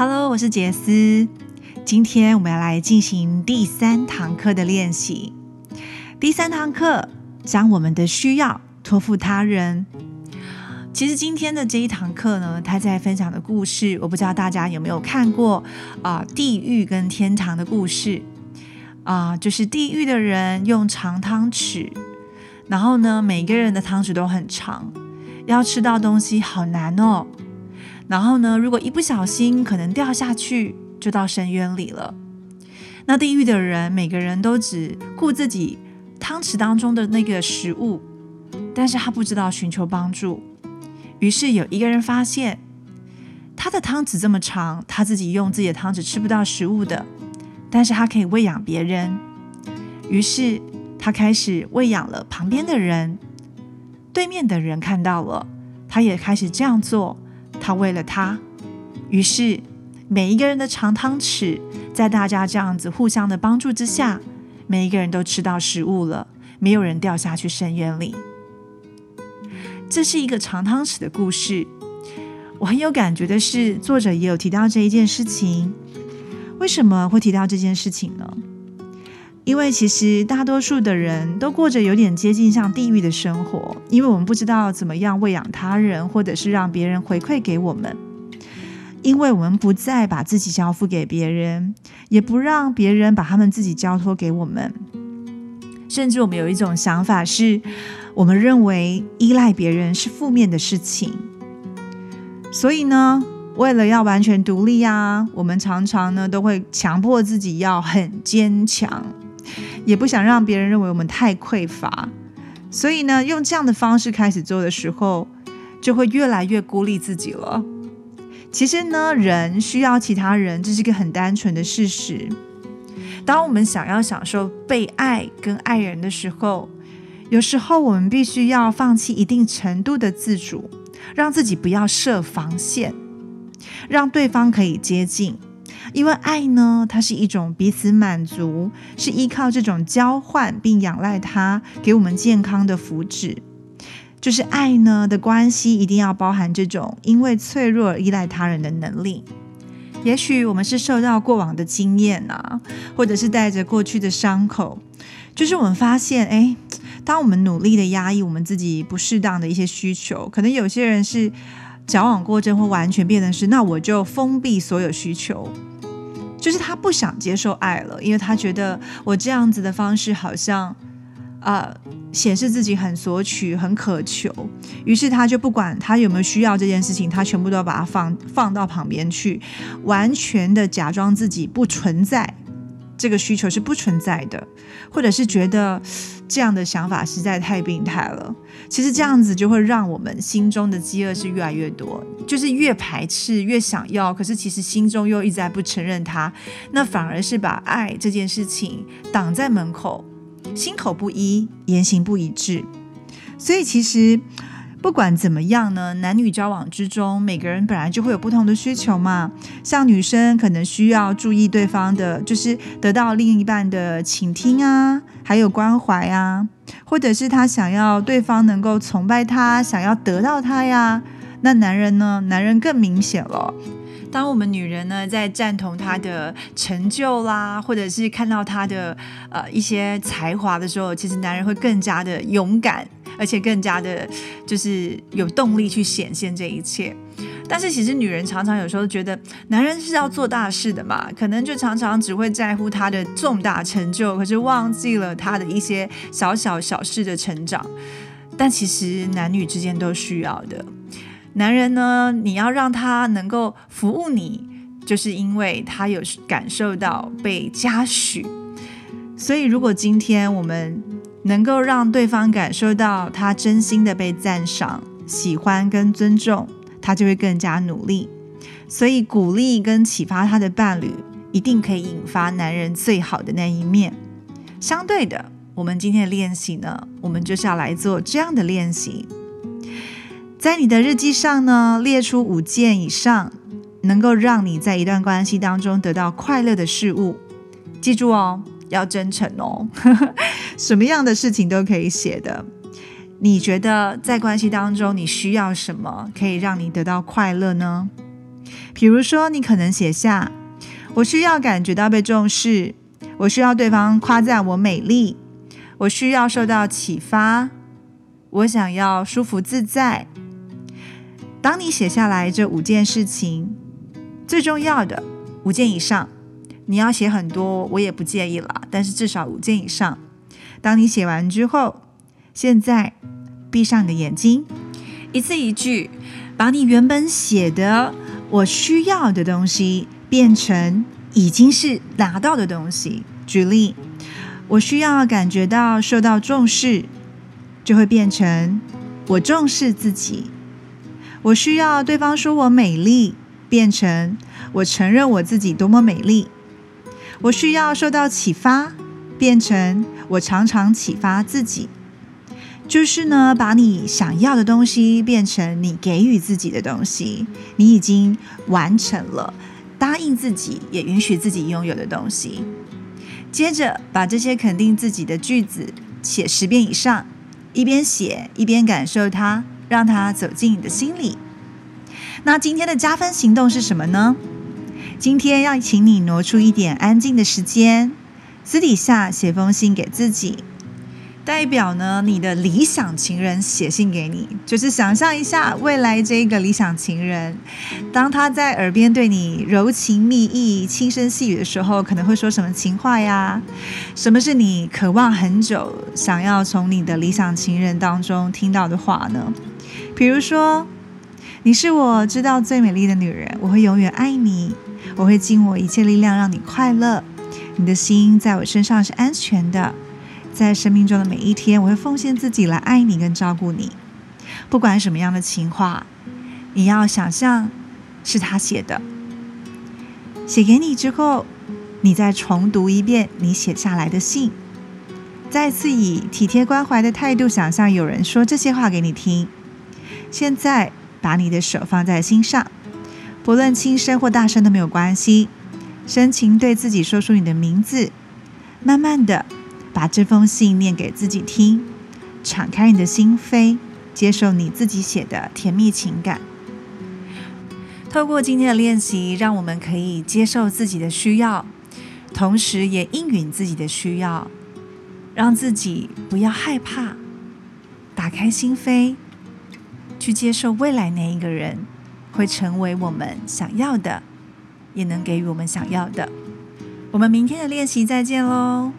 Hello，我是杰斯。今天我们要来进行第三堂课的练习。第三堂课将我们的需要托付他人。其实今天的这一堂课呢，他在分享的故事，我不知道大家有没有看过啊？地狱跟天堂的故事啊，就是地狱的人用长汤匙，然后呢，每个人的汤匙都很长，要吃到东西好难哦。然后呢，如果一不小心可能掉下去，就到深渊里了。那地狱的人每个人都只顾自己汤匙当中的那个食物，但是他不知道寻求帮助。于是有一个人发现，他的汤匙这么长，他自己用自己的汤匙吃不到食物的，但是他可以喂养别人。于是他开始喂养了旁边的人。对面的人看到了，他也开始这样做。他为了他，于是每一个人的长汤匙，在大家这样子互相的帮助之下，每一个人都吃到食物了，没有人掉下去深渊里。这是一个长汤匙的故事。我很有感觉的是，作者也有提到这一件事情。为什么会提到这件事情呢？因为其实大多数的人都过着有点接近像地狱的生活，因为我们不知道怎么样喂养他人，或者是让别人回馈给我们，因为我们不再把自己交付给别人，也不让别人把他们自己交托给我们，甚至我们有一种想法是，我们认为依赖别人是负面的事情，所以呢，为了要完全独立啊，我们常常呢都会强迫自己要很坚强。也不想让别人认为我们太匮乏，所以呢，用这样的方式开始做的时候，就会越来越孤立自己了。其实呢，人需要其他人，这是一个很单纯的事实。当我们想要享受被爱跟爱人的时候，有时候我们必须要放弃一定程度的自主，让自己不要设防线，让对方可以接近。因为爱呢，它是一种彼此满足，是依靠这种交换并仰赖它给我们健康的福祉。就是爱呢的关系一定要包含这种因为脆弱而依赖他人的能力。也许我们是受到过往的经验啊，或者是带着过去的伤口，就是我们发现，哎，当我们努力的压抑我们自己不适当的一些需求，可能有些人是矫枉过正，或完全变成是，那我就封闭所有需求。就是他不想接受爱了，因为他觉得我这样子的方式好像，呃，显示自己很索取、很渴求，于是他就不管他有没有需要这件事情，他全部都要把它放放到旁边去，完全的假装自己不存在。这个需求是不存在的，或者是觉得这样的想法实在太病态了。其实这样子就会让我们心中的饥饿是越来越多，就是越排斥越想要，可是其实心中又一直在不承认它，那反而是把爱这件事情挡在门口，心口不一，言行不一致。所以其实。不管怎么样呢，男女交往之中，每个人本来就会有不同的需求嘛。像女生可能需要注意对方的，就是得到另一半的倾听啊，还有关怀啊，或者是他想要对方能够崇拜他，想要得到他呀。那男人呢？男人更明显了。当我们女人呢在赞同他的成就啦，或者是看到他的呃一些才华的时候，其实男人会更加的勇敢。而且更加的，就是有动力去显现这一切。但是其实女人常常有时候觉得，男人是要做大事的嘛，可能就常常只会在乎他的重大成就，可是忘记了他的一些小小小事的成长。但其实男女之间都需要的。男人呢，你要让他能够服务你，就是因为他有感受到被嘉许。所以如果今天我们能够让对方感受到他真心的被赞赏、喜欢跟尊重，他就会更加努力。所以鼓励跟启发他的伴侣，一定可以引发男人最好的那一面。相对的，我们今天的练习呢，我们就是要来做这样的练习。在你的日记上呢，列出五件以上能够让你在一段关系当中得到快乐的事物。记住哦。要真诚哦，什么样的事情都可以写的。你觉得在关系当中，你需要什么可以让你得到快乐呢？比如说，你可能写下：“我需要感觉到被重视，我需要对方夸赞我美丽，我需要受到启发，我想要舒服自在。”当你写下来这五件事情，最重要的五件以上，你要写很多，我也不介意了。但是至少五件以上。当你写完之后，现在闭上你的眼睛，一字一句，把你原本写的。我需要的东西变成已经是拿到的东西。举例，我需要感觉到受到重视，就会变成我重视自己。我需要对方说我美丽，变成我承认我自己多么美丽。我需要受到启发，变成我常常启发自己。就是呢，把你想要的东西变成你给予自己的东西，你已经完成了答应自己也允许自己拥有的东西。接着把这些肯定自己的句子写十遍以上，一边写一边感受它，让它走进你的心里。那今天的加分行动是什么呢？今天要请你挪出一点安静的时间，私底下写封信给自己。代表呢，你的理想情人写信给你，就是想象一下未来这个理想情人，当他在耳边对你柔情蜜意、轻声细语的时候，可能会说什么情话呀？什么是你渴望很久、想要从你的理想情人当中听到的话呢？比如说，你是我知道最美丽的女人，我会永远爱你，我会尽我一切力量让你快乐，你的心在我身上是安全的。在生命中的每一天，我会奉献自己来爱你跟照顾你。不管什么样的情话，你要想象是他写的，写给你之后，你再重读一遍你写下来的信，再次以体贴关怀的态度想象有人说这些话给你听。现在把你的手放在心上，不论轻声或大声都没有关系，深情对自己说出你的名字，慢慢的。把这封信念给自己听，敞开你的心扉，接受你自己写的甜蜜情感。透过今天的练习，让我们可以接受自己的需要，同时也应允自己的需要，让自己不要害怕，打开心扉，去接受未来那一个人会成为我们想要的，也能给予我们想要的。我们明天的练习再见喽。